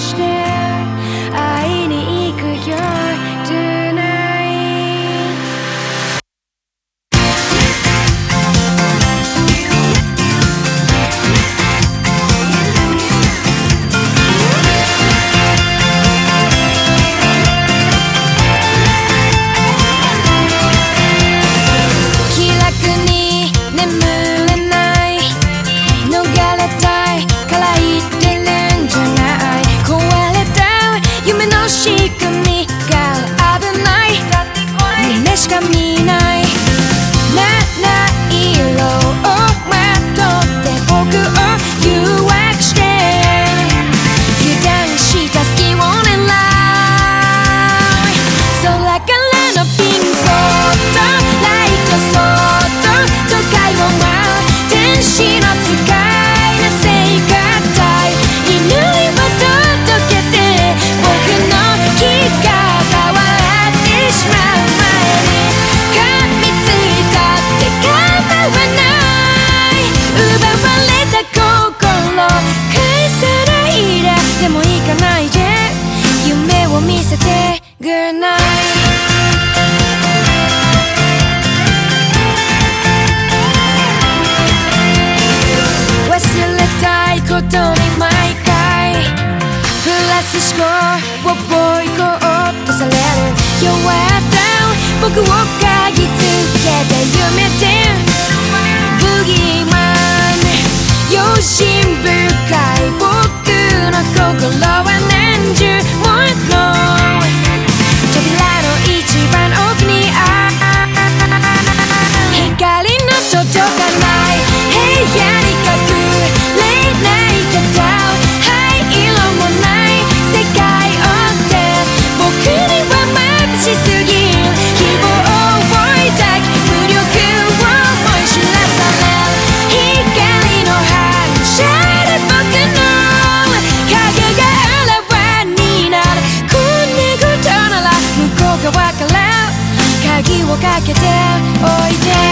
crushed me. 当に毎回。プラス思考を追い越とされる。弱った僕を嗅ぎつけて夢でブギーマン用心深い僕かけておいで